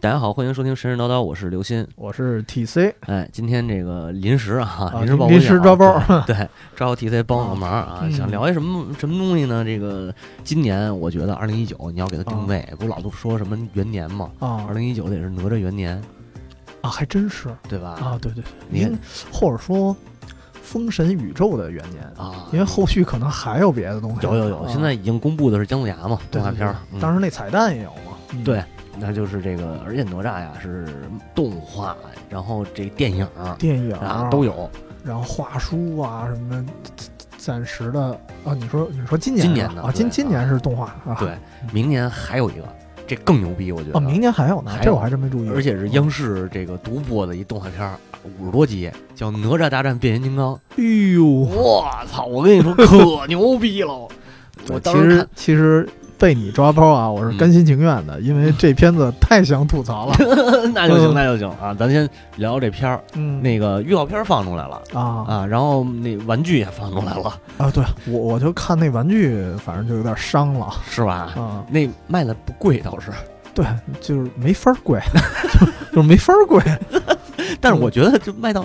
大家好，欢迎收听神神叨叨，我是刘鑫。我是 TC，哎，今天这个临时啊，啊临时临时脚抓包对，对抓我 TC 帮我个忙啊，嗯。想聊一什么什么东西呢？这个今年我觉得二零一九你要给它定位，不老都说什么元年嘛，啊。二零一九得是哪吒元年，啊，还真是。对吧？啊，对对对，您或者说封神宇宙的元年，啊，因为后续可能还有别的东西。有有有，啊。现在已经公布的是姜子牙嘛，动画片儿，当时那彩蛋也有嘛。嗯。对，那就是这个，而且哪吒呀是动画，然后这电影电影啊都，有，然后画书啊什么，暂时的啊，你说你说今年今年的啊，今今年是动画啊，对，明年还有一个，这更牛逼，我觉得。哦，明年还有呢这我还真没注意，而且是央视这个独播的一动画片儿，五十多集，叫《哪吒大战变形金刚》。哎呦，我操！我跟你说，可牛逼了！我当其实时，其实被你抓包啊，我是甘心情愿的，因为 这片子太想吐槽了。那就行，嗯那就行啊！咱先聊聊这片儿，嗯，那个预告片儿放出来了啊啊，然后那玩具也放出来了，啊，对我我就看那玩具，反正就有点伤了是吧？啊。那卖的不贵倒是，对，就是没法儿贵，就 就是没法儿贵。但是我觉得就卖到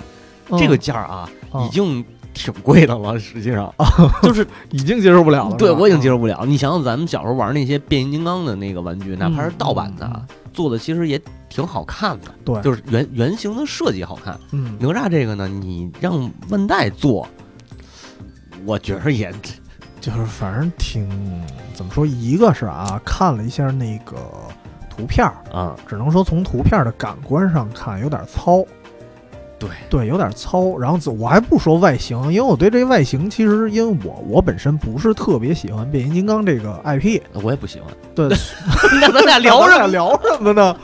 这个嗯价啊已经挺贵的了。实际上，就是已经接受不了了。对我已经接受不了。你想想，咱们小时候玩那些变形金刚的那个玩具，哪怕是盗版的，嗯做的其实也挺好看的，对，就是原原型的设计好看。嗯，哪吒这个呢，你让万代做，我觉着也 就是反正挺怎么说，一个是啊，看了一下那个图片儿，啊，只能说从图片儿的感官上看有点糙。对对，有点糙。然后自我还不说外形，因为我对这外形其实，因为我我本身不是特别喜欢变形金刚这个 IP。我也不喜欢。对，那咱俩聊什么聊什么呢？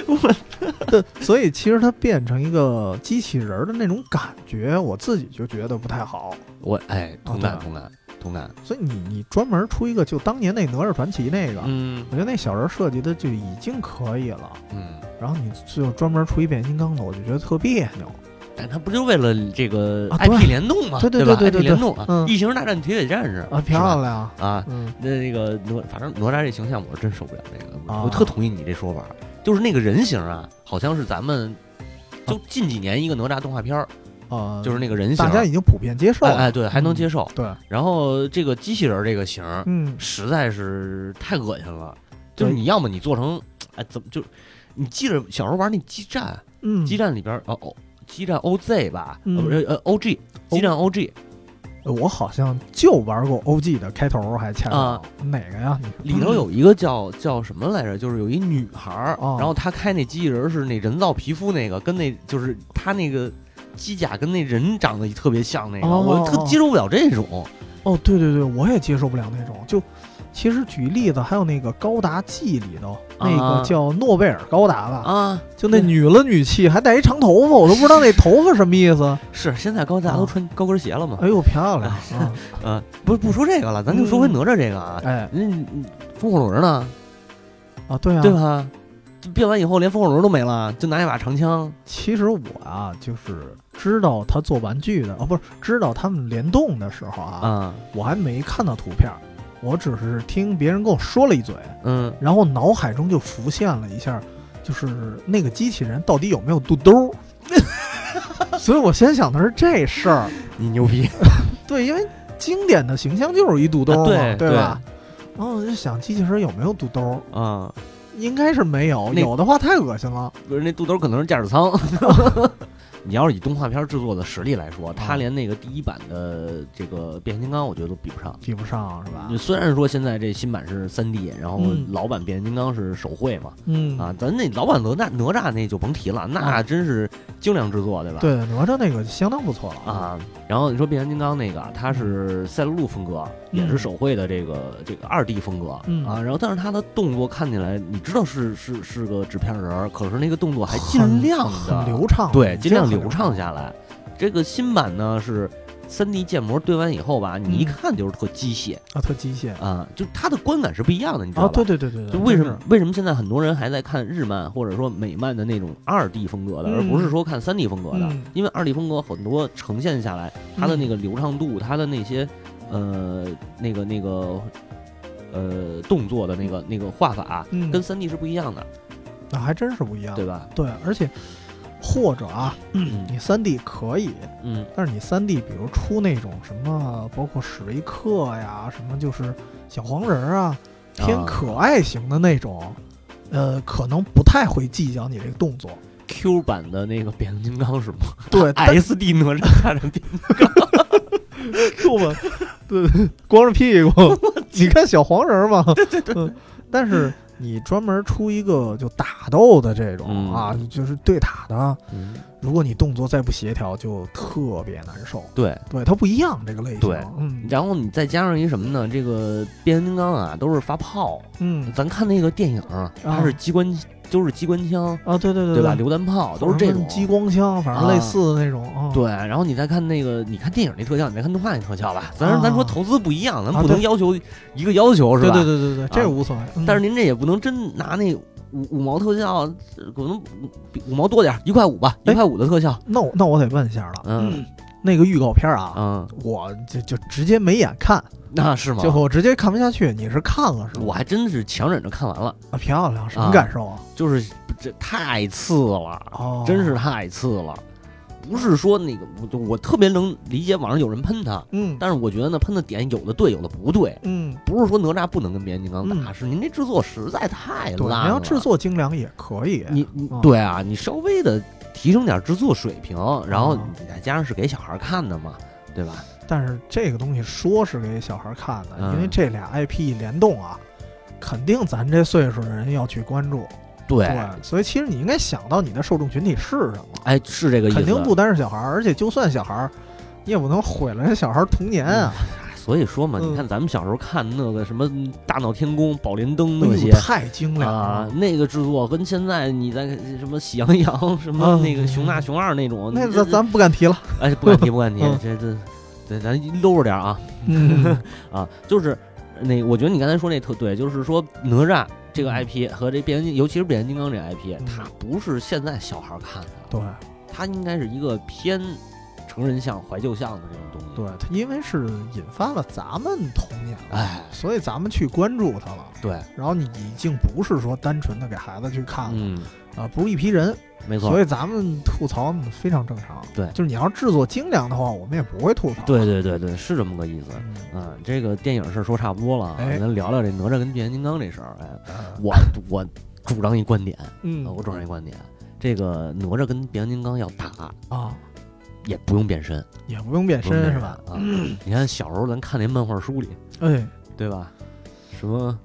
对，所以其实它变成一个机器人儿的那种感觉，我自己就觉得不太好。我哎，同感同感同感。所以你你专门出一个，就当年那哪吒传奇那个，嗯。我觉得那小人设计的就已经可以了。嗯，然后你就专门出一变形金刚的，我就觉得特别扭。但他不就为了这个 IP 联动嘛，对对吧？对对 IP 对联动啊，嗯。异形大战铁血战士。啊，漂亮。啊。嗯。那那个哪，反正哪吒这形象我是真受不了这个，啊。我特同意你这说法，就是那个人形啊，好像是咱们就近几年一个哪吒动画片儿，呃，就是那个人形，大家已经普遍接受了。哎哎对，还能接受。对，然后这个机器人这个型嗯，实在是太恶心了，就是你要么你做成，哎怎么就，你记着小时候玩那激战，嗯，激战里边哦哦，激战 OZ 吧，不是呃 OG，激战 OG 我好像就玩过 OG 的开头，还恰啊巧哪个呀？里头有一个叫叫什么来着？就是有一女孩然后她开那机器人是那人造皮肤那个，跟那就是她那个机甲跟那人长得特别像那个，哦我特接受不了这种。哦，对对对，我也接受不了那种。就其实举例子，还有那个高达 G 里头那啊个叫诺贝尔高达吧，啊，就那女了女气，还带一长头发，我都不知道那头发什么意思。是现在高达都穿高跟鞋了嘛？哎呦，漂亮！啊 呃，不不说这个了，咱就说回哪吒这个啊。哎那风火轮呢？啊，对啊，对吧？这变完以后连风火轮都没了，就拿一把长枪。其实我啊，就是知道他做玩具的，哦，不是知道他们联动的时候啊，嗯，我还没看到图片，我只是听别人跟我说了一嘴，嗯，然后脑海中就浮现了一下，就是那个机器人到底有没有肚兜儿。所以我先想的是这事儿，你牛逼。对，因为经典的形象就是一肚兜嘛，啊对吧？然后我就想机器人有没有肚兜儿，啊，应该是没有，那有的话太恶心了。不是那肚兜可能是驾驶舱。你要是以动画片制作的实力来说，它啊连那个第一版的这个变形金刚，我觉得都比不上。比不上是吧？就？虽然说现在这新版是三 D，然后嗯。老版变形金刚是手绘嘛，嗯。啊，咱那老版哪吒哪吒那就甭提了，那。啊真是精良制作，对吧？对，哪吒那个相当不错了。啊，然后你说变形金刚那个，它是赛璐璐风格，也是手绘的这个这个二 D 风格嗯。啊，然后但是它的动作看起来，你知道是是是个纸片人儿，可是那个动作还尽量的很流畅，对，尽量流畅下来。这个新版呢是三 D 建模对完以后吧，你一嗯看就是特机械啊，特机械啊，就它的观感是不一样的，你知道啊，吧？对对对对对，就为什么为什么现在很多人还在看日漫或者说美漫的那种二 D 风格的，而嗯不是说看三 D 风格的？嗯因为二 D 风格很多呈现下来，它的那个流畅度，它的那些呃那个那个呃动作的那个那个画法，嗯跟三 D 是不一样的。那还真是不一样，对吧？对，而且或者啊，嗯。你三 D 可以，嗯。但是你三 D 比如出那种什么，包括史维克呀，什么就是小黄人儿啊，偏啊可爱型的那种，呃，可能不太会计较你这个动作。，Q 版的那个变形金刚是吗？对？SD 哪吒看着变 Q 版，对，光着屁股，你看小黄人儿嘛，对对对、但是你专门出一个就打斗的这种、嗯啊，就是对打的，嗯，如果你动作再不协调，就特别难受。对。对，它不一样这个类型。对嗯然后你再加上一什么呢？这个变形金刚啊，都是发炮。嗯咱看那个电影，它是机关，都是机关枪，啊，对对对对吧？榴弹炮都是这种激光枪，反正类似的那种。啊、对，然后你再看那个，你看电影那特效，你再看动画那特效吧。咱、咱说啊投资不一样，咱啊不能要求一个要求是吧？对对对对，这个无所谓。嗯但是您这也不能真拿那五五毛特效，呃可能五毛多点，一块五吧，一哎块五的特效。那我那我得问一下了，嗯那个预告片啊，嗯，我就就直接没眼看，那 是吗？最后我直接看不下去。你是看了是吗？我还真是强忍着看完了，啊，漂亮，什么啊感受啊？就是这太次了，哦，真是太次了。不是说那个，我我特别能理解网上有人喷他，嗯但是我觉得呢，喷的点有的对，有的不对。嗯，不是说哪吒不能跟变形金刚打，嗯是您这制作实在太对，烂了。你要制作精良也可以。你你嗯对啊，你稍微的提升点制作水平，然后再加上是给小孩看的嘛，对吧？但是这个东西说是给小孩看的，嗯因为这俩 IP 联动啊，肯定咱这岁数的人要去关注。对，对，所以其实你应该想到你的受众群体是什么，哎，是这个意思。肯定不单是小孩儿，而且就算小孩儿，你也不能毁了人小孩儿童年啊。所以说嘛，嗯你看咱们小时候看那个什么大闹天宫、宝莲灯那些。太精良啊，，那个制作跟现在你在什么喜羊羊、什么嗯那个熊大、熊二那种，那咱咱不敢提了。哎不敢提不敢提，嗯这这这咱搂着点啊。嗯。啊，就是那我觉得你刚才说那特对，就是说哪吒这个嗯。IP 和这变形金，尤其是变形金刚这 IP，嗯。它不是现在小孩看的，对它应该是一个偏成人向、怀旧向的这种东西。对，它因为是引发了咱们童年了，哎，所以咱们去关注它了。对，然后你已经不是说单纯的给孩子去看了嗯，啊，不是一批人，没错所，以咱们吐槽非常正常。对就是你要制作精良的话，我们也不会吐槽。对对对对，是这么个意思。嗯，啊，这个电影事儿说差不多了啊，哎咱聊聊这哪吒跟变形金刚这事儿。哎，呃我我主张一观点，嗯啊，我主张一观点，这个哪吒跟变形金刚要打，啊，也不用变身，也不用变不用变身是吧？啊，你看小时候咱看那漫画书里，哎，对吧？什么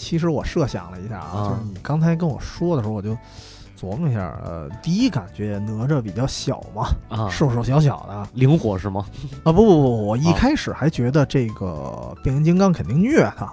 其实我设想了一下啊，啊。就是你刚才跟我说的时候，我就琢磨一下，呃，第一感觉哪吒比较小嘛，啊，瘦瘦小小的。啊，灵活是吗？啊不不不，我一啊。开始还觉得这个变形金刚肯定虐他，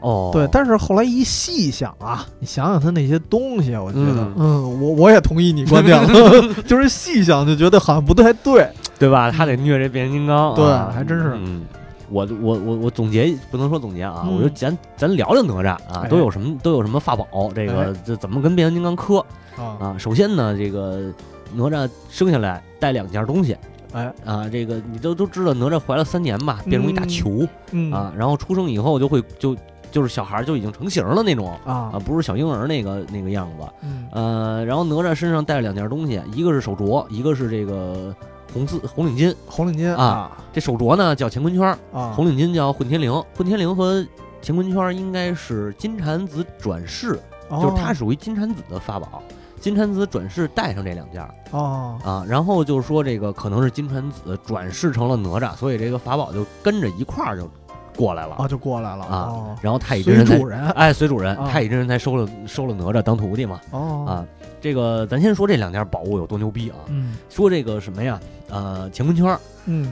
哦，对，但是后来一细想啊，你想想他那些东西，我觉得，嗯。嗯，我我也同意你观点了，就是细想就觉得好像不太对，对吧？他得虐这变形金刚，对啊还真是。嗯。我我我我总结不能说总结啊，嗯我就咱咱聊聊哪吒啊，哎都有什么都有什么法宝，这个哎这怎么跟变形金刚磕啊，啊？首先呢，这个哪吒生下来带两件东西哎，啊，这个你都都知道，哪吒怀了三年吧，变成一大嗯球嗯啊，然后出生以后就会就就是小孩儿就已经成型了那种啊，啊，不是小婴儿那个那个样子。嗯呃，然后哪吒身上带了两件东西，一个是手镯，一个是这个红丝红领巾。红领巾啊这手镯呢叫乾坤圈儿，啊，红领巾叫混天绫。混天绫和乾坤圈儿应该是金蝉子转世，就是它哦属于金蝉子的法宝。金蝉子转世带上这两件儿哦啊，然后就是说这个可能是金蝉子转世成了哪吒，所以这个法宝就跟着一块儿就过来了。啊，就过来了啊哦。然后太乙真人才随主人。哎，随主人，啊太乙真人才收了收了哪吒当徒弟嘛。哦。啊，这个咱先说这两件宝物有多牛逼啊！嗯。说这个什么呀？呃，乾坤圈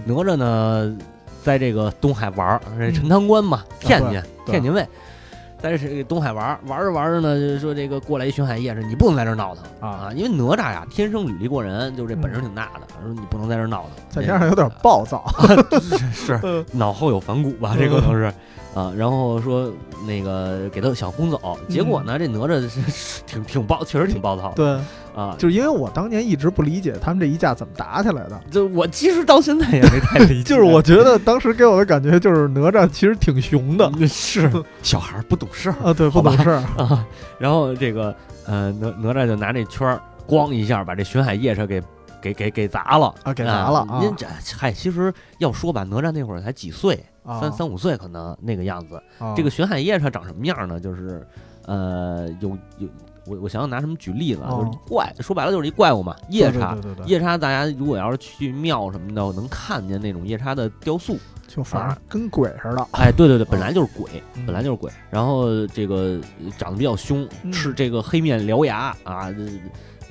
哪吒呢，在这个东海玩儿，这陈塘关嘛，天津嗯啊对。天津卫，在这个东海玩玩着玩着呢，就是说这个过来一巡海夜市，你不能在这闹腾啊啊，因为哪吒呀天生履历过人，就这本事挺大的，说你不能在这闹腾，再加上有点暴躁，是是。嗯。脑后有反骨吧，这可能是。啊，然后说那个给他想轰走，结果呢，这哪吒是是挺挺暴，确实挺暴躁对，啊。就是因为我当年一直不理解他们这一架怎么打起来的，就我其实到现在也没太理 解，就是我觉得当时给我的感觉就是哪吒其实挺熊的是 小孩儿不懂事儿啊，对，不懂事儿，啊。然后这个呃哪哪吒就拿这圈儿咣一下把这巡海夜叉给给给给砸了。啊，给砸了啊您这嗨，其实要说吧，哪吒那会儿才几岁，啊三三五岁可能那个样子。啊这个巡海夜叉长什么样呢？就是，呃，有有我我想想拿什么举例子啊？哦就是怪，说白了就是一怪物嘛，夜叉。夜叉，大家如果要是去庙什么的，能看见那种夜叉的雕塑。就反正跟鬼似的，哎，对对对，本来就是鬼，嗯本来就是鬼。然后这个呃长得比较凶，嗯吃这个黑面獠牙啊，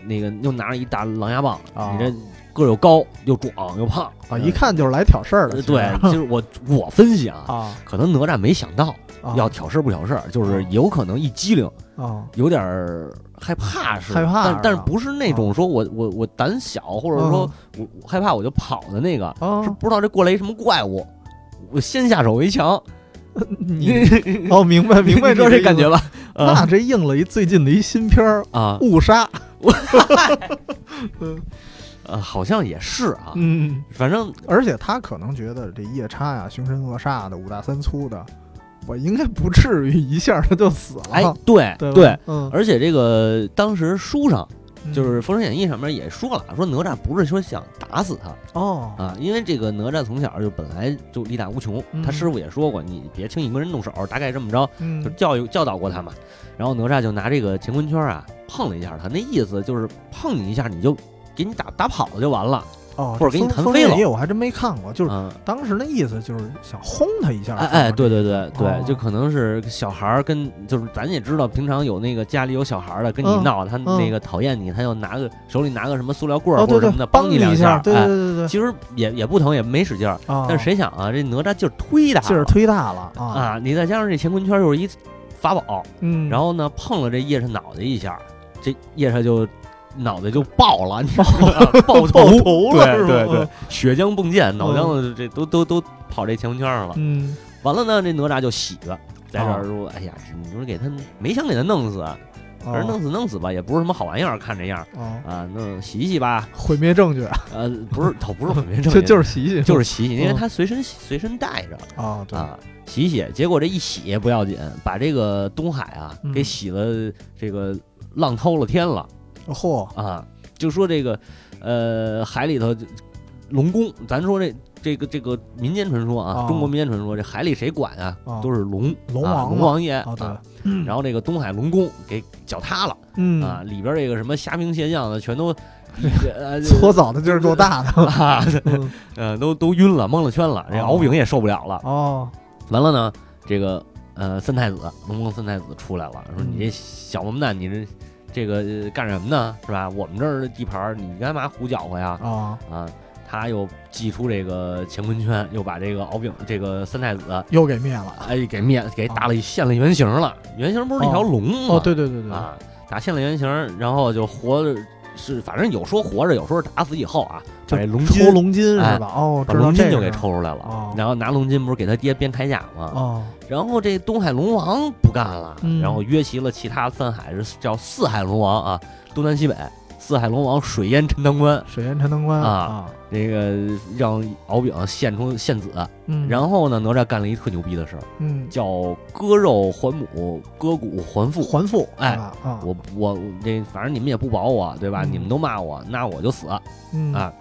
那个又拿着一大狼牙棒，啊你这个又高又壮又胖啊，一看就是来挑事儿的，对，就是我我分析啊，啊，可能哪吒没想到啊要挑事儿不挑事儿，就是啊有可能一机灵。啊有点儿害怕似的，害怕是但但是不是那种说我我我胆小，或者说我我害怕我就跑的那个，啊是，不知道这过来一什么怪物，我先下手为强，你哦，明白明白，你知道这感觉吧？那啊这应了一最近的一新片儿啊《误杀》，呃，好像也是啊，嗯，反正而且他可能觉得这夜叉呀、凶神恶煞的、五大三粗的，我应该不至于一下他就死了，哎，对 对对，嗯，而且这个当时书上嗯就是《封神演义》上面也说了，说哪吒不是说想打死他哦，啊，因为这个哪吒从小就本来就力大无穷，嗯。他师傅也说过，你别轻易跟人动手，大概这么着。嗯。就教育教导过他嘛。然后哪吒就拿这个乾坤圈啊碰了一下他，那意思就是碰你一下你就给你打打跑了就完了。哦，或者给你弹飞了我还真没看过，就是嗯，当时那意思就是想轰他一下，哎哎，对对对对，哦。就可能是小孩儿跟就是咱也知道，平常有那个家里有小孩儿的跟你嗯闹，他嗯。那个讨厌你，他就拿个手里拿个什么塑料棍儿或者什么的，帮你两下，对对哎对对对，其实也也不疼，也没使劲儿，啊，但是谁想啊，这哪吒劲儿忒大，劲儿忒大了啊，啊！你再加上这乾坤圈又是一法宝，嗯，然后呢，碰了这叶叉脑袋一下，这叶叉就脑袋就爆了，你知道吗？爆头爆头了对对对嗯，血浆迸溅，脑浆子这都都都跑这乾坤圈上了。嗯，完了呢，这哪吒就喜了，在这说：“哎呀，你说给他没想给他弄死，反正弄死弄死吧，也不是什么好玩意儿，看这样哦，啊，弄洗洗吧。毁灭证据，呃，不是，倒不是毁灭证就据，就是洗洗，就是洗洗，因为嗯他随身随身带着。”啊，洗洗，结果这一洗不要紧，把这个东海啊嗯。给洗了，这个浪滔了天了嚯，啊！就说这个，呃，海里头龙宫，咱说这这个这个民间传说啊，啊中国民间传说，这海里谁管啊？啊都是龙啊龙王嘛。龙王爷然后这个东海龙宫给脚塌了、嗯。啊，里边这个什么虾兵蟹将的全都。呃，搓澡的劲儿够大的，呃，都都晕了，蒙了圈了，这哦敖丙也受不了了，哦，完了呢，这个呃三太子龙宫三太子出来了，说嗯你这小王八蛋，你这这个呃干什么呢？是吧？我们这儿的地盘儿，你干嘛胡搅和呀？啊，啊，他又祭出这个乾坤圈，又把这个敖丙这个三太子又给灭了，哎给灭给打了现了原形了，原形不是一条龙吗？哦，对对对对，啊，打现了原形，然后就活着是反正有说活着，有说是打死以后啊，把这龙筋抽龙筋哎是吧？哦，把龙筋就给抽出来了，哦然后拿龙筋不是给他爹编铠甲吗？哦，然后这东海龙王不干了，嗯然后约齐了其他三海是叫四海龙王啊，东南西北四海龙王水淹陈塘关，水淹陈塘关啊那，这个让敖丙献出献子，嗯，然后呢，哪吒干了一特牛逼的事儿，嗯，叫割肉还母，割骨还父。还父，哎我我这反正你们也不保我，对吧？嗯你们都骂我，那我就死嗯啊！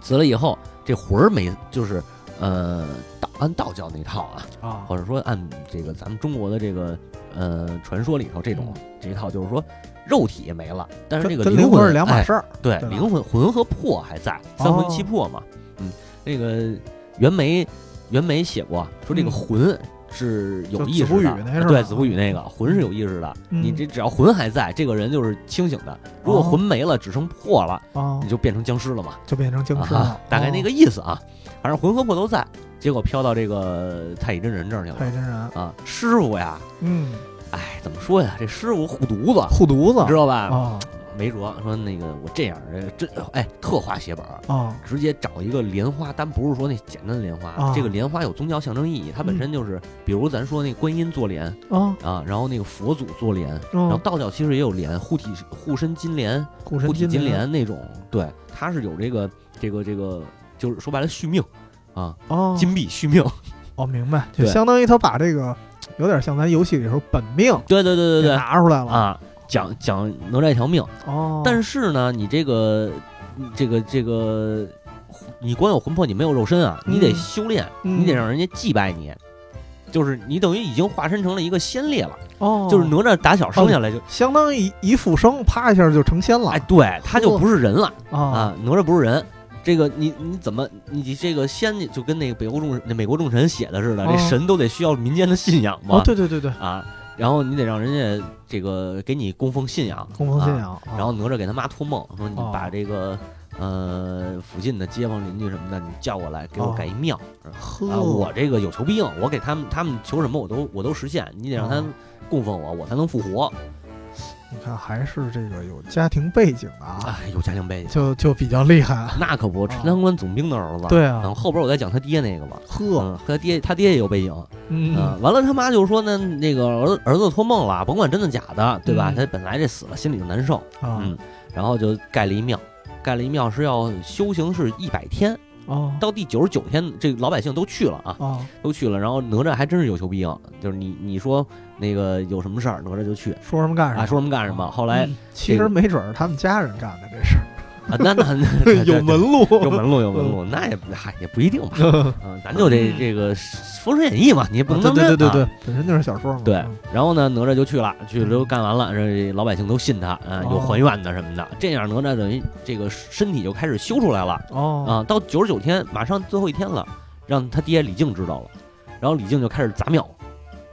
死了以后，这魂儿没就是呃道按道教那套啊，啊，或者说按这个咱们中国的这个呃传说里头这种、嗯这一套，就是说肉体也没了，但是这个灵魂是两码哎事儿，对，对灵魂魂和魄还在，三魂七魄嘛。嗯，那个袁枚袁枚写过说这个嗯魂。是有意识的，对子不语那个魂是有意识的。嗯你这只要魂还在，这个人就是清醒的。如果哦魂没了，只剩魄了，啊你，就变成僵尸了嘛。就变成僵尸啊了，哦大概那个意思啊。反正魂和魄都在，结果飘到这个太乙真人这儿去了太乙真人，啊。师傅呀，嗯，哎，怎么说呀？这师傅护犊子，护犊子？你知道吧？啊，没辙，说那个我这样，呃真哎特化写本儿，啊直接找一个莲花，但不是说那简单的莲花，啊这个莲花有宗教象征意义，它本身就是，比如咱说那观音坐莲啊，啊，然后那个佛祖坐莲，然后嗯，道教其实也有莲，护体护身金莲、护身金莲莲。那种，对，它是有这个这个这个，就是说白了续命啊，哦，金币续命，哦，明白，就对。相当于他把这个有点像咱游戏里头本命对对对对对。拿出来了。啊，讲讲哪吒一条命，哦，但是呢，你这个这个这个，你光有魂魄，你没有肉身啊，你得嗯修炼，嗯。你得让人家祭拜你。就是你等于已经化身成了一个先烈了，哦，就是哪吒打小生下来就，相当于一一复生，啪一下就成仙了。哎，对，他就不是人了哦。啊，哪吒不是人。这个你你怎么你这个仙就跟那个北欧众那美国众神写的似的，这哦神都得需要民间的信仰嘛，哦，对对对对，啊，然后你得让人家这个给你供奉信仰，啊供奉信仰，啊然后哪吒给他妈托梦说：“你哦把这个、呃附近的街坊邻居什么的，你叫过来给我哦盖一庙、呵，啊！我这个有求必应，我给他们他们求什么我都我都实现，你得让他哦。供奉我，我才能复活。你看还是这个有家庭背景的啊，哎，有家庭背景，就就比较厉害。那可不，陈塘关总兵的儿子。对啊嗯，后边我再讲他爹那个吧。呵，嗯，他爹他爹也有背景。嗯嗯，完了他妈就说呢，那个儿子儿子托梦了，甭管真的假的，对吧？嗯他本来这死了心里就难受，啊嗯，然后就盖了一庙，盖了一庙是要修行是一百天。哦到第九十九天，这老百姓都去了啊，啊都去了。然后哪吒还真是有求必应，就是你你说那个有什么事儿，哪吒就去说什么干什么，啊，说什么干什么。后来嗯其实没准儿他们家人干的这事儿，啊，那那那 有门路，有门路有门路，那也不嗨也不一定吧。嗯，咱就这这个《封神演义》嘛，你也不能对当真啊对对对对，本身就是小说嘛。对嗯，然后呢，哪吒就去了，去了都干完了，这老百姓都信他，啊，有哦还愿的什么的，这样哪吒等于这个身体就开始修出来了。哦啊，到九十九天，马上最后一天了，让他爹李靖知道了，然后李靖就开始砸庙，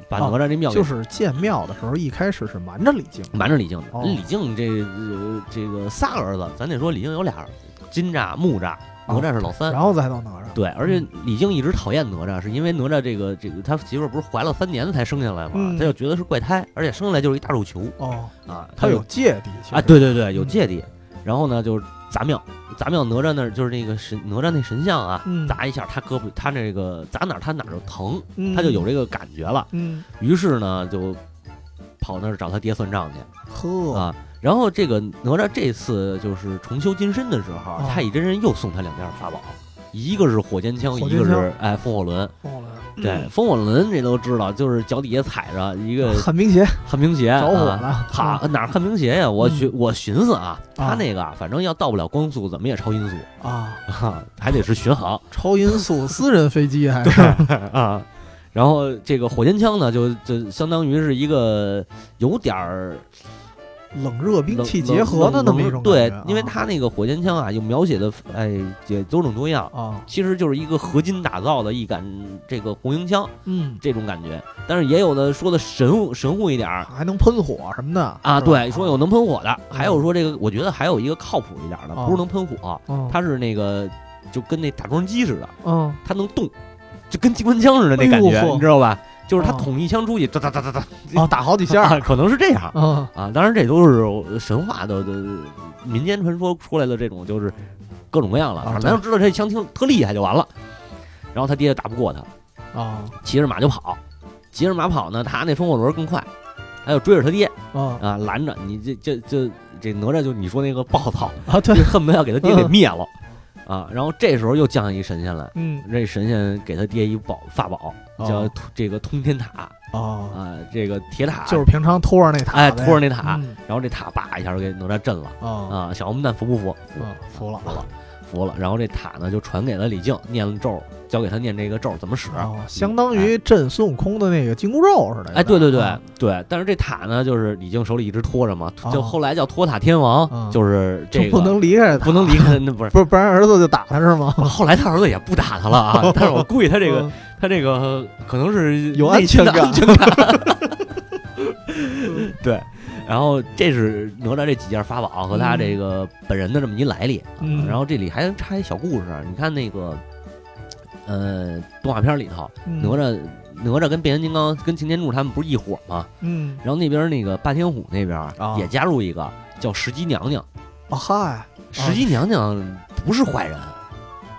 把哪哦吒这庙给就是建庙的时候，一开始是瞒着李靖，瞒着李靖的。哦。李靖这呃这个仨儿子，咱得说李靖有俩儿子，金吒、木吒，哪吒是老三。然后再到哪吒。对，而且李靖一直讨厌哪吒，是因为哪吒这个这个他媳妇儿不是怀了三年才生下来嘛，嗯。他就觉得是怪胎，而且生下来就是一大肉球。哦，啊，他有芥蒂啊，对对对，有嗯。芥蒂。然后呢，就是砸庙，砸庙哪吒那儿就是那个神哪吒那神像啊，嗯砸一下他胳膊，他那个砸哪儿他哪儿就疼，嗯他就有这个感觉了。嗯于是呢，就跑那儿找他爹算账去呵啊。然后这个哪吒这次就是重修金身的时候，哦太乙真人又送他两件法宝，一个是火箭枪，一个是哎风火轮。对，风火轮这都知道，就是脚底下踩着一个 旱冰鞋。旱冰鞋，着火啊了，哈，哪儿旱冰鞋呀？我嗯。寻我寻思啊，他啊。那个啊，反正要到不了光速，怎么也超音速。啊，啊，还得是巡航超音速私人飞机还。是啊。然后这个火箭枪呢，就就相当于是一个有点儿冷热兵器结合的那么一种对，因为啊。他那个火箭枪啊，又描写的哎也多种多样，啊。其实就是一个合金打造的一杆这个红缨枪嗯。这种感觉，但是也有的说的神乎神乎一点儿，还能喷火什么的啊，对，说有能喷火的，还有说这个，我觉得还有一个靠谱一点的，哦不是能喷火，嗯它是那个就跟那打桩机似的，嗯。它能动，就跟机关枪似的那感觉，你知道吧？就是它哦捅一枪出去，哒哒哒哒哒，哦打好几下啊，可能是这样啊啊。当然，这都是神话的的民间传说出来的这种，就是各种各样了。啊反正咱就知道这枪听特厉害就完了。然后他爹打不过他，啊骑着马就跑，骑着马跑呢，他那风火轮更快，他就追着他爹啊啊，拦着你这这这这哪吒就你说那个暴躁，啊对恨不得要给他爹给灭了啊。然后这时候又降下一神仙来，嗯。这神仙给他爹一宝法宝，叫哦这个通天塔。啊啊，这个铁塔就是平常托着那塔哎托着那塔，嗯。然后这塔叭一下就给哪吒震了啊啊，小王八蛋服不服？啊服了。服了，服了。然后这塔呢就传给了李靖，念了咒，教给他念这个咒怎么使。哦相当于震孙悟空的那个金箍咒似的哎，对对对啊对，但是这塔呢，就是李靖手里一直拖着嘛，哦就后来叫托塔天王，嗯就是这个不能离开不能离开，那不是。不是不然儿子就打他是吗？后来他儿子也不打他了啊，但是我估计他这个嗯他这个可能是有安全感。对，然后这是哪吒这几件法宝和他这个本人的这么一来历。嗯。然后这里还插一小故事，你看那个呃动画片里头，嗯。哪吒哪吒跟变形金刚跟擎天柱他们不是一伙吗？嗯。然后那边那个霸天虎那边啊也加入一个，叫石矶娘娘。啊嗨，石矶娘娘不是坏人，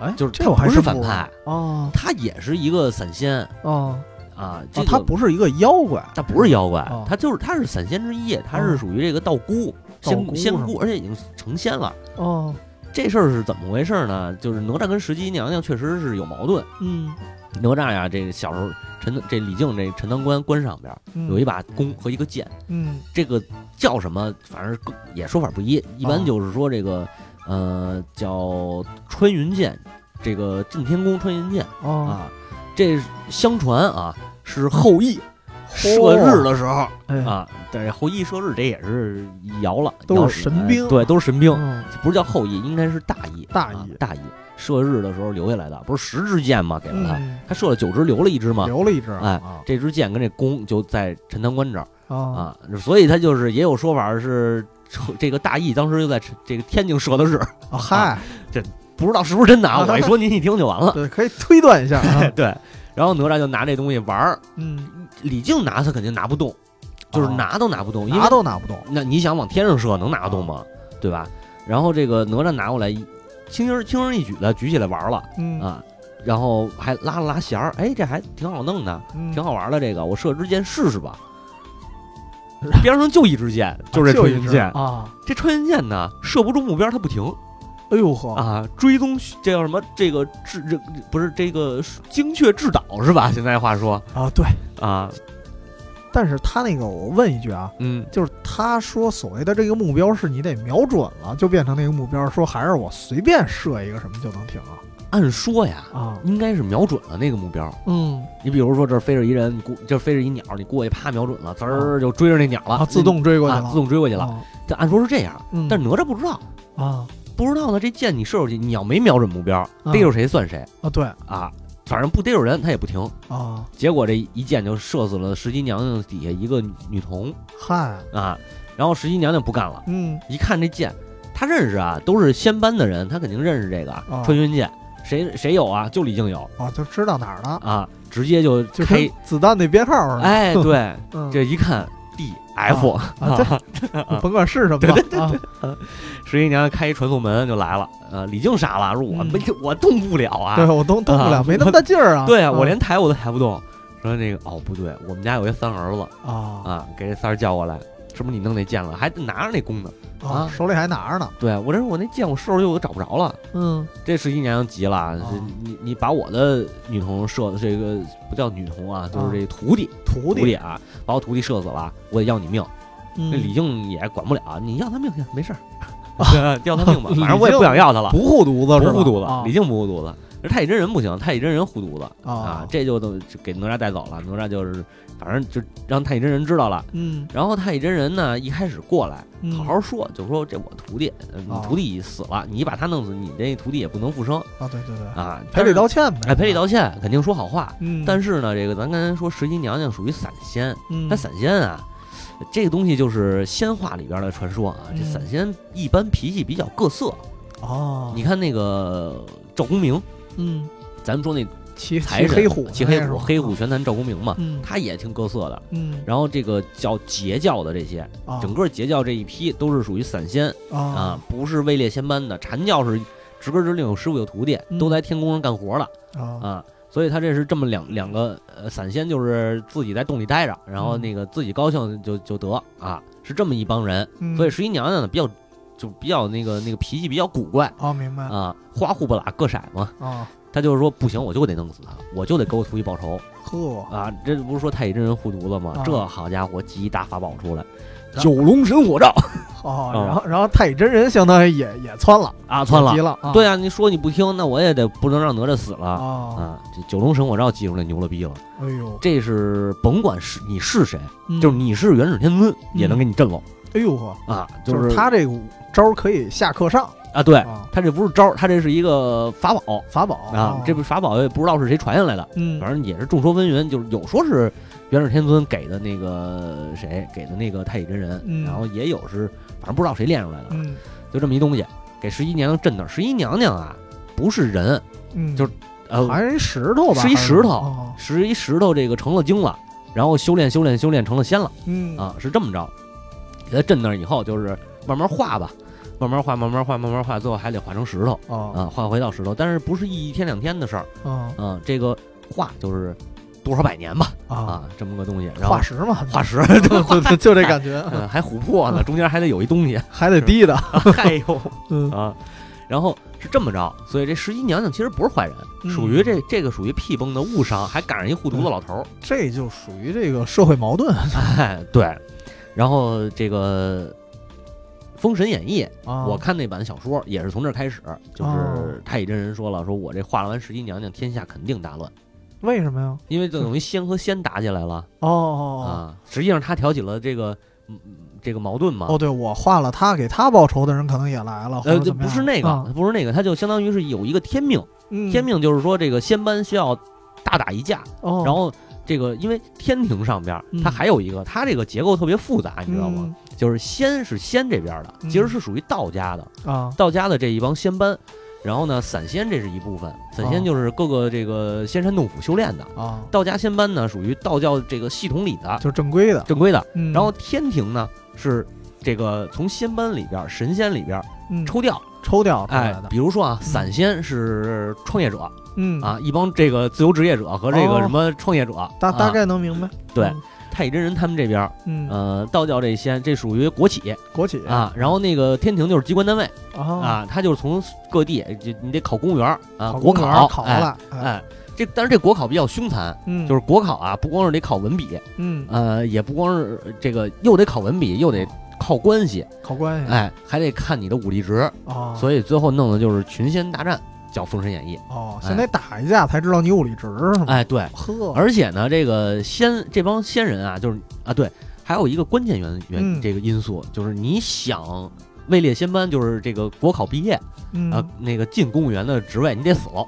哎，就是这我还她不是反派，啊她也是一个散仙。啊啊。这啊，他不是一个妖怪他不是妖怪哦，她就是他是散仙之一，他是哦属于这个道姑道姑仙仙姑，而且已经成仙了。哦，这事儿是怎么回事呢？就是哪吒跟石矶娘娘确实是有矛盾。嗯哪吒呀，这个小时候陈这李靖这陈塘关关上边嗯有一把弓和一个剑，嗯这个叫什么？反正也说法不一，一般哦就是说这个呃叫穿云箭，这个震天弓穿云箭哦啊，这相传啊是后羿射日的时候。哎。啊，但是后羿射日这也是摇了，都是神兵。哎对，都是神兵，嗯不是叫后羿，应该是大羿，大羿。啊大羿。射日的时候留下来的，不是十支箭吗？给了他，嗯。他射了九支，留了一支吗？留了一支哎啊。这支箭跟这弓就在陈塘关这儿。啊啊，所以他就是也有说法是这个大羿当时就在这个天津射的日，啊这，不知道是不是真的啊？啊。我一说您一听就完了。对，可以推断一下啊。对，然后哪吒就拿这东西玩儿，嗯，李靖拿他肯定拿不动，就是哦拿都拿不动，因为拿都拿不动那你想往天上射能拿得动吗？对吧？然后这个哪吒拿过来，轻轻而轻而易举的举起来玩了嗯啊，然后还拉了拉弦儿，哎，这还挺好弄的，嗯挺好玩的。这个我射支箭试试吧。边上就一支箭，就是这就一只穿云箭。啊，这穿云箭呢，射不中目标它不停哎呦呵啊，追踪这叫什么？这个制这不是这个精确制导是吧？现在话说啊对，啊，但是他那个我问一句啊，嗯，就是他说所谓的这个目标是你得瞄准了，就变成那个目标，说还是我随便射一个什么就能停啊？按说呀，啊，应该是瞄准了那个目标。嗯你比如说这儿飞着一人，你过这飞着一鸟，你过去啪瞄准了，滋儿就追着那鸟了，啊，自动追过去了，啊自动追过去了。啊这按说是这样，嗯，但哪吒不知道，啊不知道呢。这箭你射出去，你要没瞄准目标，啊逮着谁算谁啊对啊。反正不逮着人，他也不停。啊，结果这一箭就射死了石矶娘娘底下一个女女童嗨，啊。然后石矶娘娘不干了，嗯一看这箭，她认识啊，都是仙班的人，她肯定认识这个哦穿云箭。谁谁有啊？就李靖有啊，就知道哪儿了，啊，直接就就子弹那编号似的，哎，对，嗯，这一看 F 啊 甭管是什么对对对，十一娘开一传送门就来了，呃，李靖傻了，说我嗯。没我动不了啊，对我动动不啊了，没那么大劲儿啊，对啊，啊。我连抬我都抬不动。说那个哦不对，我们家有一三儿子啊。啊，给这三儿叫过来，是不是你弄那剑了？还拿着那弓呢？啊，手里还拿着呢，对我这我那剑我射出去我都找不着了。嗯这十一娘娘急了，你你把我的女童射的这个不叫女童啊，就是这徒弟徒徒弟啊，把我徒弟射死了，我得要你命。嗯那李靖也管不了，你要他命去，没事儿，要他命吧，反正我也不想要他了，不护犊子？不护犊啊子，李靖不护犊子。这太乙真人不行，太乙真人护犊子啊啊，，这就都给哪吒带走了。哪吒就是，反正就让太乙真人知道了。嗯，然后太乙真人呢，一开始过来嗯好好说，就说这我徒弟，呃你哦徒弟死了，你把他弄死，你这徒弟也不能复生啊，对对对，啊，赔礼道歉呗，哎，赔礼道歉，肯定说好话。嗯，但是呢，这个咱刚才说石矶娘娘属于散仙，嗯它散仙啊，这个东西就是仙话里边的传说啊。这嗯散仙一般脾气比较各色，哦，你看那个赵公明，嗯，咱们说那骑财神骑黑虎，骑黑虎，黑虎玄坛赵公明嘛，嗯他也挺各色的。嗯然后这个叫截教的这些，啊整个截教这一批都是属于散仙啊啊，不是位列仙班的。禅教是直根直令有师傅有徒弟，嗯都在天宫上干活了啊啊。所以他这是这么两两个呃散仙，就是自己在洞里待着，然后嗯那个自己高兴就就得啊，是这么一帮人。嗯所以十一娘娘呢比较就比较那个那个脾气比较古怪。哦，明白。啊，花呼不拉各色嘛。啊，他就是说不行，我就得弄死他，我就得给我徒弟报仇。呵，啊！这不是说太乙真人护犊子吗？啊。这好家伙，集一大法宝出来，九龙神火罩。哦，嗯 然后然后太乙真人相当于也也窜了，啊，窜了。急。了，啊。对啊，你说你不听，那我也得不能让哪吒死了。啊，啊！这九龙神火罩记出来牛了逼了，哎呦，这是甭管是你是谁，嗯。就是你是元始天尊，也能给你震喽哎呦呵，啊！就是是他这个招儿可以下课上啊，对啊，他这不是招儿，他这是一个法宝法宝啊，这不法宝也不知道是谁传下来的，嗯反正也是众说纷纭，就是有说是元始天尊给的那个谁给的那个太乙真人，嗯然后也有是反正不知道谁练出来的，嗯就这么一东西，给十一娘娘震那儿。十一娘娘啊，不是人，嗯，就是呃，还是一石头吧，还是一石头哦是一石头，这个成了精了，然后修炼修炼修炼成了仙了嗯啊，是这么着。给他震那儿以后，就是慢慢画吧，慢慢画，慢慢画，慢慢画，最后还得画成石头哦啊，画回到石头。但是不是一天两天的事儿哦啊？这个画就是多少百年吧啊，啊，这么个东西。然后化石嘛，化石，对对对，就这感觉，嗯，还琥珀呢，中间还得有一东西。还得低的，哎呦嗯啊，然后是这么着，所以这十一娘娘其实不是坏人，嗯属于这这个属于屁崩的误伤，还赶上一护犊子老头儿。这就属于这个社会矛盾哎，对。然后这个《封神演义》，啊。我看那版小说也是从这儿开始，就哦是太乙真人说了，说我这画完十一娘娘，天下肯定大乱，为什么呀？因为就等于仙和仙打起来了哦哦啊。实际上他挑起了这个嗯这个矛盾嘛哦，。哦，对我画了他，给他报仇的人可能也来了，呃，不是那个啊，不是那个，他就相当于是有一个天命，嗯天命就是说这个仙班需要大打一架，哦，然后这个因为天庭上边它还有一个，它这个结构特别复杂，你知道吗？就是仙是仙这边的，嗯其实是属于道家的，嗯？啊道家的这一帮仙班。然后呢，散仙这是一部分，散仙哦就是各个这个仙山洞府修炼的。啊，道家仙班呢，属于道教这个系统里的就是正规的。正规的。嗯，然后天庭呢，是这个从仙班里边、神仙里边抽调。抽调出哎比如说啊，嗯散仙是创业者嗯，啊，一帮这个自由职业者和这个哦。什么创业者，大大啊概能明白。对嗯。太乙真人他们这边，嗯，呃，道教这些这属于国企国企啊，然后那个天庭就是机关单位啊，啊，他就是从各地，就你得考公务员啊，国考哎考了，哎，哎，这但是这国考比较凶残，嗯，就是国考啊，不光是得考文笔，嗯，呃，也不光是这个又得考文笔，又得靠关系，靠关系。哎，还得看你的武力值，啊，所以最后弄的就是群仙大战，叫《封神演义》。哦，哎。先得打一架才知道你物理值是吗？哎，对，呵，而且呢，这个仙这帮仙人啊，就是啊，对，还有一个关键原原嗯。这个因素，就是你想位列仙班，就是这个国考毕业嗯。啊，那个进公务员的职位，你得死了，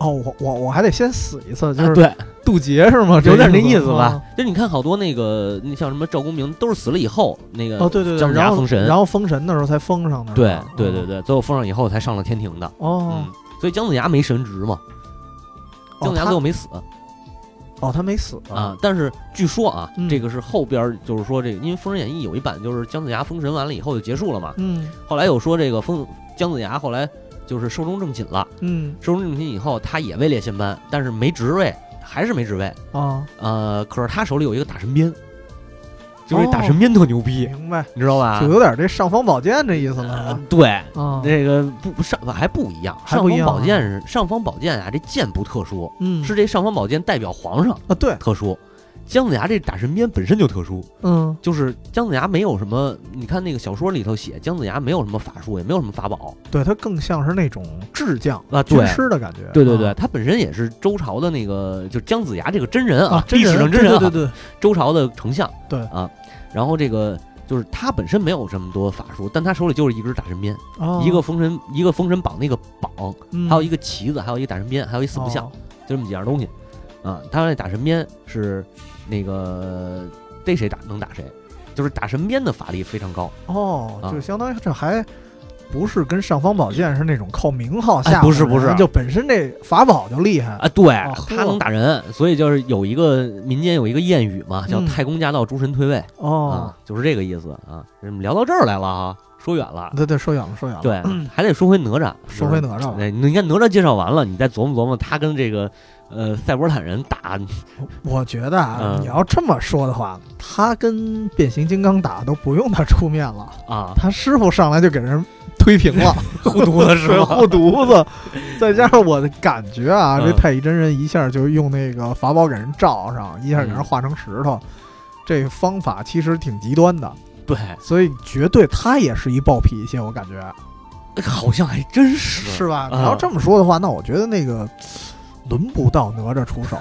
哦，我我我还得先死一次，就是渡劫是吗？有点那意思吧？就是你看好多那个，你像什么赵公明，都是死了以后那个哦，对对对，姜子牙然后封神然后封神的时候才封上的，对对对对，最后封上以后才上了天庭的，哦。嗯，所以姜子牙没神职嘛，姜子牙最后没死。哦，他没死啊，但是据说啊，嗯这个是后边就是说这个，因为《封神演义》有一版就是姜子牙封神完了以后就结束了嘛，嗯。后来有说这个封姜子牙后来就是寿终正寝了，嗯寿终正寝以后他也位列仙班，但是没职位，还是没职位。啊，呃，可是他手里有一个打神鞭，就是这打神鞭特牛逼，明白，你知道吧就？有点这尚方宝剑这意思了对，啊，这个不不上还不一样，尚方宝剑是尚方宝剑啊，这剑不特殊，嗯是这尚方宝剑代表皇上啊，对，特殊。姜子牙这打神鞭本身就特殊，嗯。就是姜子牙没有什么，你看那个小说里头写，姜子牙没有什么法术，也没有什么法宝。对他更像是那种智将啊。军，师的感觉，对对对，啊。他本身也是周朝的那个，就姜子牙这个真人啊，历史上真人啊，对对对周朝的丞相。对。啊，然后这个就是他本身没有这么多法术，但他手里就是一根打神鞭，哦。一个封神，一个封神榜那个榜，嗯。还有一个旗子，还有一个打神鞭，还有一四不像，哦。就这么几样东西。啊，他那打神鞭是那个逮谁打能打谁，就是打神鞭的法力非常高。哦，啊就相当于这还不是跟尚方宝剑是那种靠名号下、哎不是不是。就本身这法宝就厉害啊，对，哦他呵能打人，所以就是有一个民间有一个谚语嘛，叫嗯“太公驾到，诸神退位”哦。啊，，就是这个意思啊。嗯聊到这儿来了哈，说远了。对对，说远了说远了，对，还得说回哪吒，说回哪吒吧。对，你看哪吒介绍完了，你再琢磨琢磨他跟这个呃赛博坦人打，我觉得啊，嗯。你要这么说的话，他跟变形金刚打都不用他出面了，啊，他师傅上来就给人推平了，护犊子 是吧？护犊子，再加上我的感觉啊，嗯。这太乙真人一下就用那个法宝给人罩上，一下给人化成石头，这方法其实挺极端的，对，所以绝对他也是一暴脾气，我感觉。好像还真是。是吧？啊你要这么说的话，那我觉得那个轮不到哪吒出手。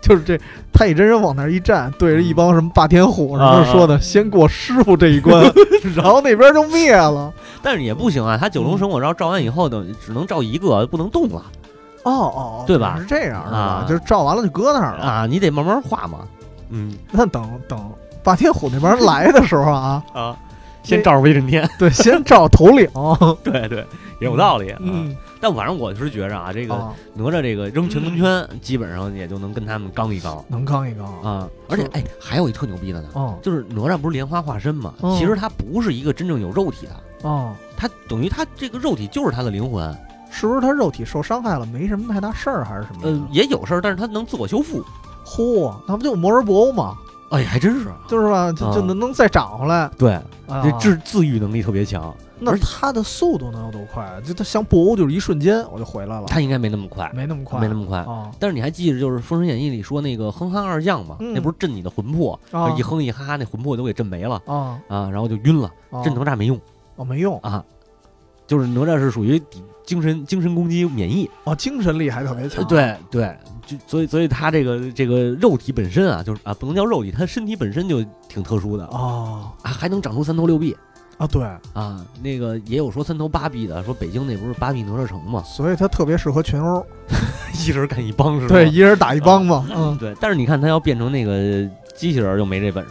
就是这太乙真人往那儿一站，对着一帮什么霸天虎什么啊说的，先过师傅这一关，然后那边就灭了。但是也不行啊，他九龙神火罩照完以后等，只能照一个，不能动了哦哦，对吧是这样啊？就是照完了就搁那儿了。啊，你得慢慢画嘛。嗯那等等霸天虎那边来的时候啊，啊，先照着威震天，对，先照头领，对对，也有道理。嗯，但反正我是觉着啊，这个啊哪吒这个扔乾坤圈，基本上也就能跟他们刚一刚能刚一刚，啊。而且哎，还有一特牛逼的呢，哦就是哪吒不是莲花化身嘛，嗯其实他不是一个真正有肉体的，哦，他等于他这个肉体就是他的灵魂，是不是他肉体受伤害了，没什么太大事儿，还是什么呃的？，也有事儿，但是他能自我修复。嚯，那不就摩尔布欧吗？哎，还真是啊，就是吧，就就啊能能再长回来对，啊这。自自愈能力特别强，那而他的速度能有多快？就他像布欧，就是一瞬间我就回来了，他应该没那么快，没那么快，没那么快。啊但是你还记着，就是《封神演义》里说那个哼哈二将嘛，嗯那不是震你的魂魄，啊一哼一哈，那魂魄都给震没了啊啊，然后就晕了。啊！这哪吒没用哦没用啊，就是哪吒是属于抵精神精神攻击免疫，哦，精神力还特别强。呃对对，就所以所以他这个这个肉体本身啊，就是啊不能叫肉体，他身体本身就挺特殊的哦啊，还能长出三头六臂啊对，啊，那个也有说三头八臂的，说北京那不是八臂哪吒城嘛，所以他特别适合群殴，一人干一帮是吧？对，一人打一帮嘛。嗯对，但是你看他要变成那个机器人就没这本事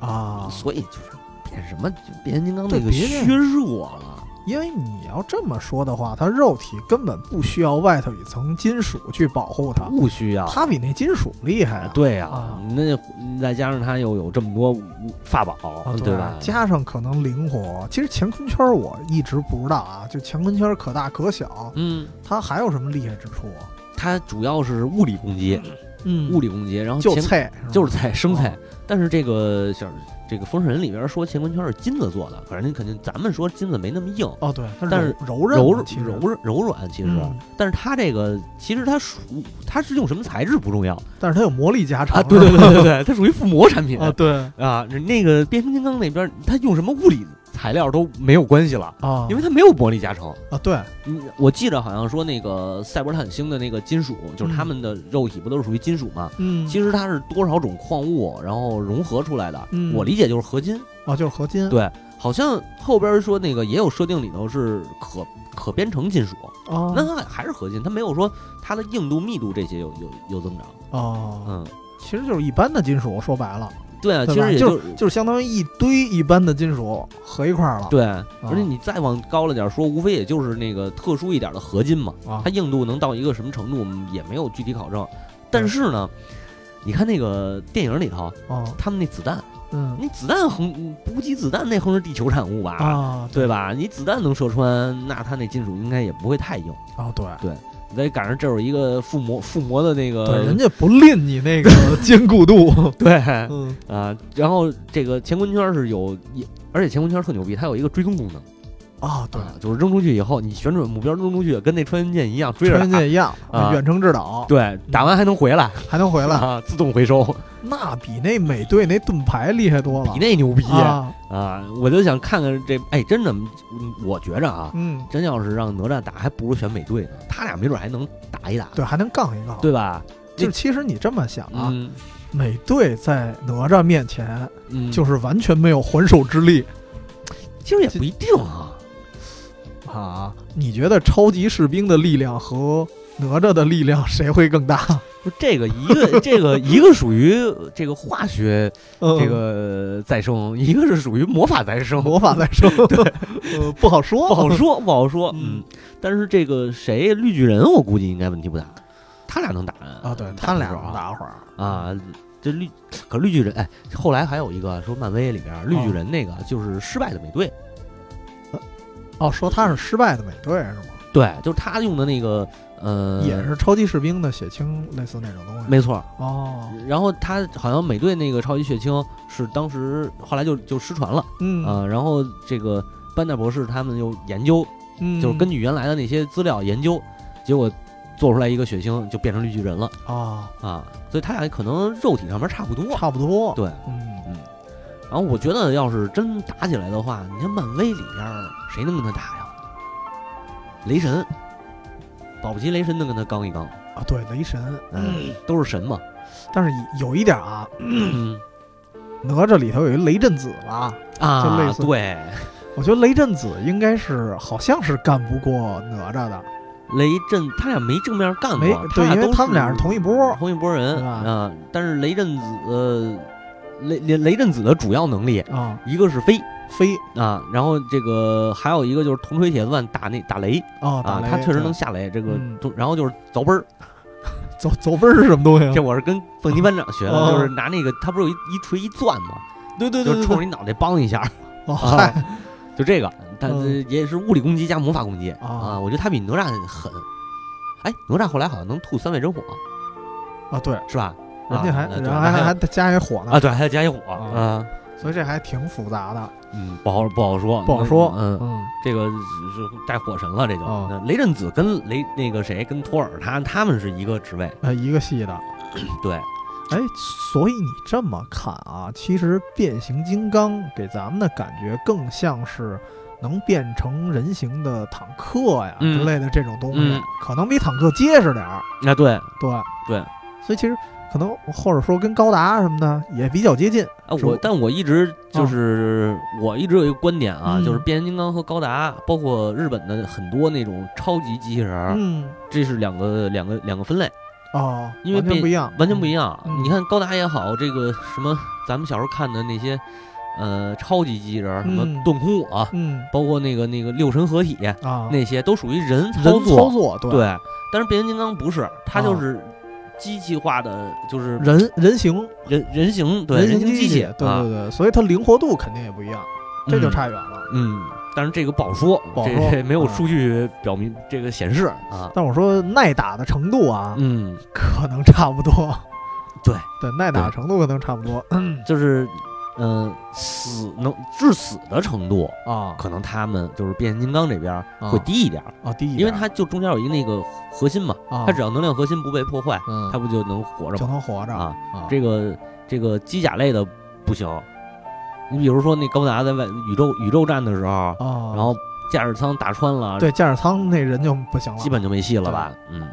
了，啊，所以就是变什么就变形金刚那个削弱了。因为你要这么说的话，它肉体根本不需要外头一层金属去保护它，不需要。它比那金属厉害啊。对呀、啊那再加上它又有这么多法宝，啊，对吧？加上可能灵活。其实乾坤圈我一直不知道啊，就乾坤圈可大可小，嗯，它还有什么厉害之处啊？它主要是物理攻击，嗯物理攻击，然后就菜就是菜生菜哦。但是这个像这个《封神》里边说乾坤圈是金子做的，反正肯定咱们说金子没那么硬，哦，对，它但是柔韧柔柔柔软其实，嗯。但是它这个其实它属它是用什么材质不重要但是它有魔力加成啊，对对对对对，它 属于附魔产品啊，对。啊，那个变形金刚那边它用什么物理材料都没有关系了，啊，因为它没有玻璃加成。啊，对，嗯，我记得好像说那个赛博坦星的那个金属，就是他们的肉体不都是属于金属吗？嗯，其实它是多少种矿物，然后融合出来的。嗯我理解就是合金。啊，就是合金，对，好像后边说那个也有设定里头是可可编程金属，哦，那它还是合金，它没有说它的硬度、密度这些有有有增长。哦，嗯，其实就是一般的金属，说白了，对啊，其实也就就是相当于一堆一般的金属合一块儿了，对，而且你再往高了点说，无非也就是那个特殊一点的合金嘛，啊它硬度能到一个什么程度，也没有具体考证。但是呢，你看那个电影里头，哦，他们那子弹，嗯你子弹横补给子弹那横是地球产物吧？啊，对吧？你子弹能射穿，那它那金属应该也不会太硬。哦，对。你再赶上这有一个附魔附魔的那个，对，人家不吝你那个 坚固度，对嗯，啊，然后这个乾坤圈是有，也而且乾坤圈特牛逼，它有一个追踪功能啊，对，啊，就是扔出去以后，你旋转目标扔出去，跟那穿云箭一样追着穿云箭一样，啊远程制导，对，打完还能回来，还能回来，啊，自动回收，那比那美队那盾牌厉害多了。比，那牛逼。啊，啊！我就想看看这，哎，真的，嗯我觉着啊，嗯，真要是让哪吒打，还不如选美队呢，他俩没准还能打一打，对，还能杠一杠，对吧？就其实你这么想啊，嗯。美队在哪吒面前嗯，就是完全没有还手之力。其实也不一定啊。啊！你觉得超级士兵的力量和哪吒的力量谁会更大？不是这个一个 这个一个属于这个化学嗯。这个再生，一个是属于魔法再生，魔法再生，对，呃，不好说，不好说，不好说。嗯。嗯，但是这个谁绿巨人，我估计应该问题不大，他俩能打啊，对他俩能打会儿，啊。这绿可绿巨人，哎，后来还有一个说漫威里边绿巨人那个就是失败的美队，哦，说他是失败的美队是吗？对，就是他用的那个呃，也是超级士兵的血清，类似那种东西。没错。哦，然后他好像美队那个超级血清是当时后来就就失传了嗯啊、然后这个班纳博士他们又研究，嗯，就是根据原来的那些资料研究，结果做出来一个血清就变成绿巨人了啊，啊，所以他俩可能肉体上面差不多。差不多。对，嗯嗯，然后我觉得要是真打起来的话，你看漫威里边谁能跟他打呀？雷神，保不齐雷神能跟他刚一刚，啊，对，雷神，嗯，都是神嘛。但是有一点啊，嗯 哪吒里头有一雷震子吧？啊，就类似对，我觉得雷震子应该是好像是干不过哪吒的，雷震他俩没正面干过，没对，因为他们俩是同一波。同一波人啊。但是雷震子，呃，雷雷雷震子的主要能力，啊，一个是飞飞啊，然后这个还有一个就是铜锤铁钻打那打雷啊，打他确实能下雷。这个然后就是凿奔儿，走走奔儿是什么东西啊？这我是跟蹦迪班长学的，哦就是拿那个他不是有一一锤一钻吗？对对对就冲着你脑袋梆一下，就这个，但嗯也是物理攻击加魔法攻击啊啊，我觉得他比哪吒狠。哎，哪吒后来好像能吐三昧真火，啊对，是吧？人家还还还加一火呢啊，，对，还要加一火啊啊，所以这还挺复杂的，嗯，不好不好说，不好说。嗯，嗯这个是是带火神了，这就哦雷震子跟雷那个谁跟托尔他他们是一个职位，呃，一个系的。对，哎，所以你这么看啊，其实变形金刚给咱们的感觉更像是能变成人形的坦克呀、嗯之类的这种东西，嗯可能比坦克结实点儿。啊对对对，所以其实可能或者说跟高达什么的也比较接近。啊，我我但我一直就是、我一直有一个观点啊，嗯就是变形金刚和高达，包括日本的很多那种超级机器人儿，嗯，这是两个两个两个分类，哦，因为变完全不一样，完全不一样。嗯你看高达也好，这个什么咱们小时候看的那些呃超级机器人儿，什么嗯顿空我，嗯包括那个那个六神合体，啊，那些都属于人人操作。操作对对，但是变形金刚不是，它啊就是机器化的，就是人人形人人形对人形机形器，对啊对对，所以它灵活度肯定也不一样，这就嗯差远了。嗯，但是这个不好说，不好说这这没有啊数据表明这个显示啊。但我说耐打的程度啊，嗯，可能差不多。对对，耐打程度可能差不多。嗯就是嗯、呃死能致死的程度，啊。可能他们就是变形金刚这边啊。会低一点儿，啊，低一点，因为它就中间有一个那个核心嘛，啊。它只要能量核心不被破坏，嗯。它不就能活着吗？就？能活着。啊，啊。这个这个机甲类的不行。你比如说那高达在外宇宙宇宙战的时候，啊，然后驾驶舱打穿了，对驾驶舱那人就不行了，基本就没戏了吧？嗯。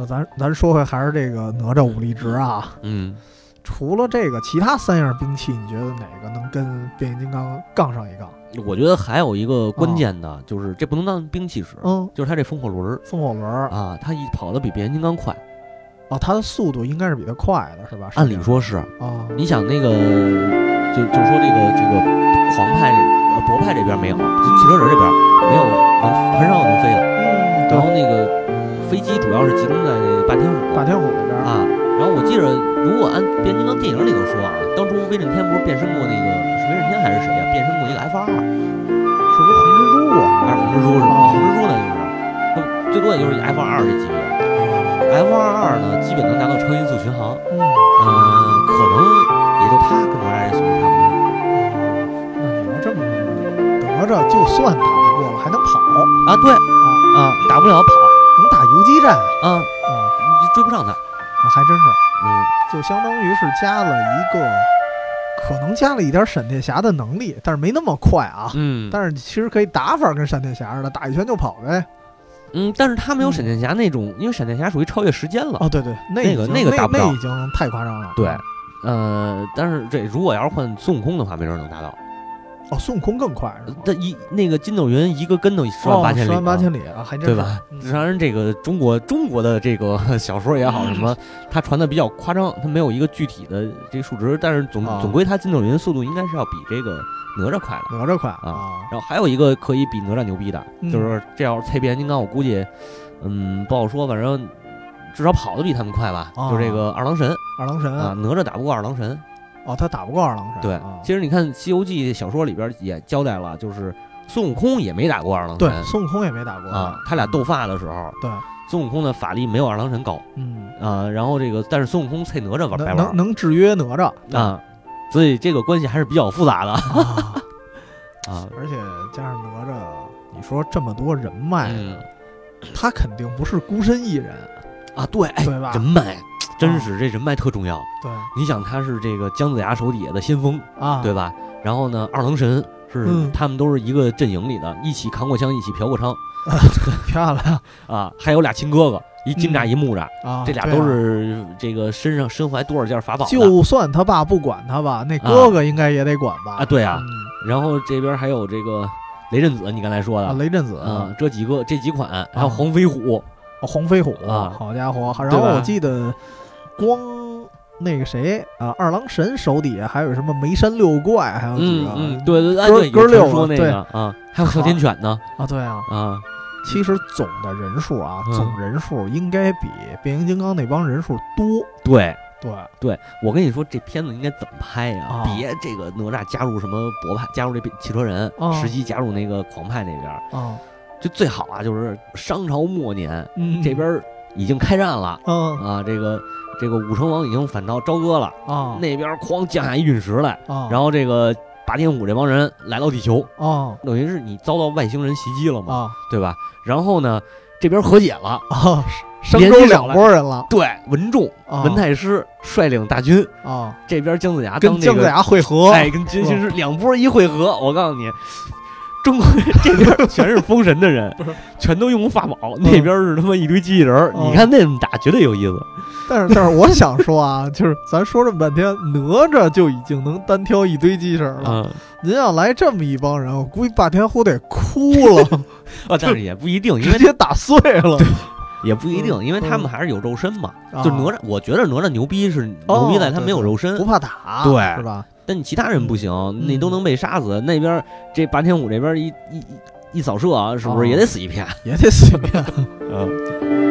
那咱咱说回还是这个哪吒武力值啊，嗯，除了这个，其他三样兵器，你觉得哪个能跟变形金刚杠上一杠？我觉得还有一个关键的，就是这不能当兵器使，嗯，就是它这风火轮儿风火轮儿啊，它一跑得比变形金刚快。哦，它的速度应该是比它快的，是吧？按理说是，啊，你想那个，就就说这个这个狂派呃博派这边没有，就汽车人这边没有能很少有能飞的。嗯，然后那个飞机主要是集中在霸天虎霸天虎那边儿啊。然后我记着，如果按变形金刚电影里头说啊，当初威震天不是变身过那个是威震天还是谁啊？变身过一个 F 二，是不是红蜘蛛啊？还是红蜘蛛是吧？啊红蜘蛛呢就是，最多也就是 F 二这级别。F 二二呢，基本能达到超音速巡航，嗯，嗯、可能也就它跟哪吒这速度差不多。那你要这么说，哪吒就算打不过了，还能跑啊，对啊，啊，打不了跑能打游击战啊，啊，你追不上他。啊还真是，嗯，就相当于是加了一个，可能加了一点闪电侠的能力，但是没那么快啊。嗯，但是其实可以打法跟闪电侠似的，打一拳就跑呗。嗯，但是他没有闪电侠那种，因为闪电侠属于超越时间了。哦，对对，那那个那个达不到那已经太夸张了。对，呃，但是这如果要是换孙悟空的话，没准能达到。哦，孙悟空更快是吗？他一那个筋斗云一个跟头十万八千里，十万八千里啊，还真是对吧？嗯当然，这个中国中国的这个 小说也好，什么，它传的比较夸张，它没有一个具体的这个数值，但是总啊总归它筋斗云速度应该是要比这个哪吒快的。哪吒快啊然后还有一个可以比哪吒牛逼的，嗯就是这要是配变形金刚，我估计，嗯，不好说，反正至少跑的比他们快吧。啊就这个二郎神二郎神啊，哪吒打不过二郎神。哦，他打不过二郎神。对啊，其实你看《西游记》小说里边也交代了，就是孙悟空也没打过二郎神对神孙悟空也没打过啊，他俩斗法的时候，对，孙悟空的法力没有二郎神高嗯，啊，然后这个但是孙悟空配哪吒玩白能玩能能制约哪吒啊，所以这个关系还是比较复杂的啊，啊。而且加上哪吒，你说这么多人脉，嗯他肯定不是孤身一人，啊，对，哎，对吧人脉真是这人脉特重要。对你想他是这个姜子牙手底下的先锋，啊，对吧？然后呢，二郎神是、嗯他们都是一个阵营里的，一起扛过枪，一起嫖过娼 漂亮啊，还有俩亲哥哥，一金吒一木吒，啊，这俩都是这个身上身怀多少件法宝就算他爸不管他吧，那哥哥应该也得管吧？啊对啊嗯然后这边还有这个雷震子，你刚才说的啊，雷震子啊，这几个这几款，还有黄飞虎，哦黄飞虎啊好家伙！然后我记得光那个谁啊，二郎神手底下还有什么眉山六怪，还有几个嗯嗯，对对对，哎哥六说那对。个啊，还有哮天犬呢。啊，对啊，啊，其实总的人数啊，嗯。总人数应该比变形金刚那帮人数多。对。对，对，我跟你说，这片子应该怎么拍呀？啊。别这个哪吒加入什么博派，加入这汽车人，啊。石矶加入那个狂派那边，啊，就最好啊，就是商朝末年嗯，这边已经开战了。嗯。啊，这个这个武成王已经反朝朝歌了，啊，那边哐降下一陨石来，啊，然后这个霸天虎这帮人来到地球，啊等于是你遭到外星人袭击了嘛，啊对吧？然后呢，这边和解了，啊，商周两拨人了对，文仲、啊，文太师率领大军，啊，这边姜子牙当跟这个姜子牙会合，哎，跟金星师两波一会合，我告诉你，中国这边全是封神的人，全都用法宝，那边是他妈一堆机器人你看那么打绝对有意思。但是但是我想说啊，就是咱说这么半天，哪吒就已经能单挑一堆机器人了，嗯，您要来这么一帮人，我估计霸天虎得哭了，啊，但是也不一定，因为直接打碎了。也不一定，因为他们嗯还是有肉身嘛。啊就哪吒，我觉得哪吒牛逼是哦牛逼在他没有肉身不，怕打，对是吧？但你其他人不行，嗯那都能被杀死。那边这霸天虎这边一一一一扫射啊，是不哦是也得死一片？也得死一片。嗯